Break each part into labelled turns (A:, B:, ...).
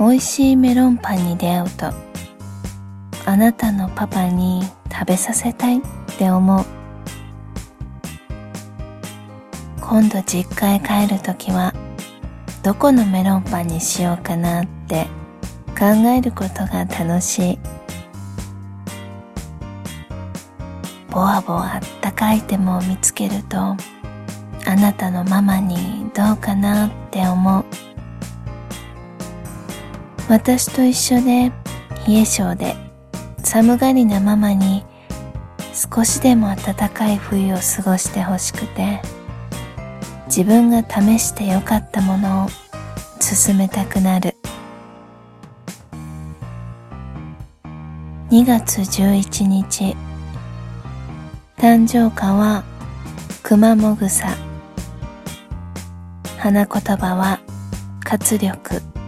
A: 美味しいメロンパンに出会うとあなたのパパに食べさせたいって思う。今度実家へ帰るときはどこのメロンパンにしようかなって考えることが楽しい。ボワボワあったかいアイテムを見つけるとあなたのママにどうかなって思う。私と一緒で冷え性で寒がりなママに少しでも暖かい冬を過ごしてほしくて自分が試してよかったものを進めたくなる。2月11日誕生花は熊もぐさ。花言葉は活力。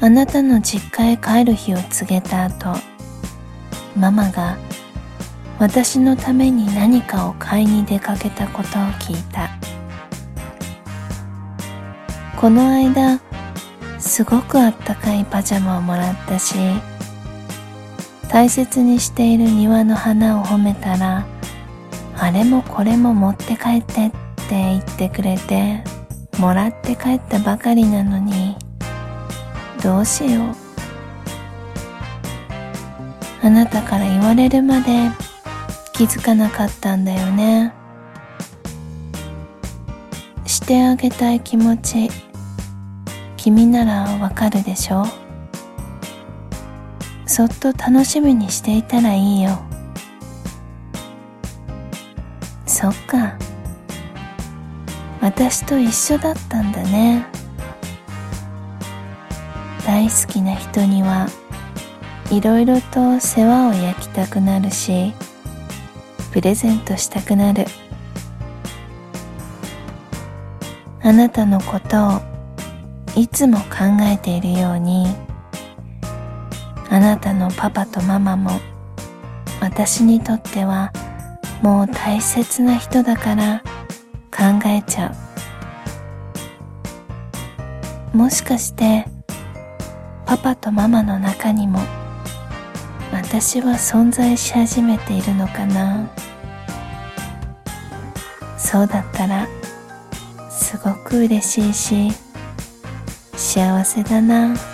A: あなたの実家へ帰る日を告げた後ママが私のために何かを買いに出かけたことを聞いた。この間すごくあったかいパジャマをもらったし大切にしている庭の花を褒めたらあれもこれも持って帰ってって言ってくれてもらって帰ったばかりなのにどうしよう。あなたから言われるまで気づかなかったんだよね。してあげたい気持ち君ならわかるでしょ？そっと楽しみにしていたらいいよ。そっか。私と一緒だったんだね。好きな人にはいろいろと世話を焼きたくなるしプレゼントしたくなる。あなたのことをいつも考えているようにあなたのパパとママも私にとってはもう大切な人だから考えちゃう。もしかしてパパとママの中にも私は存在し始めているのかな。そうだったらすごく嬉しいし幸せだな。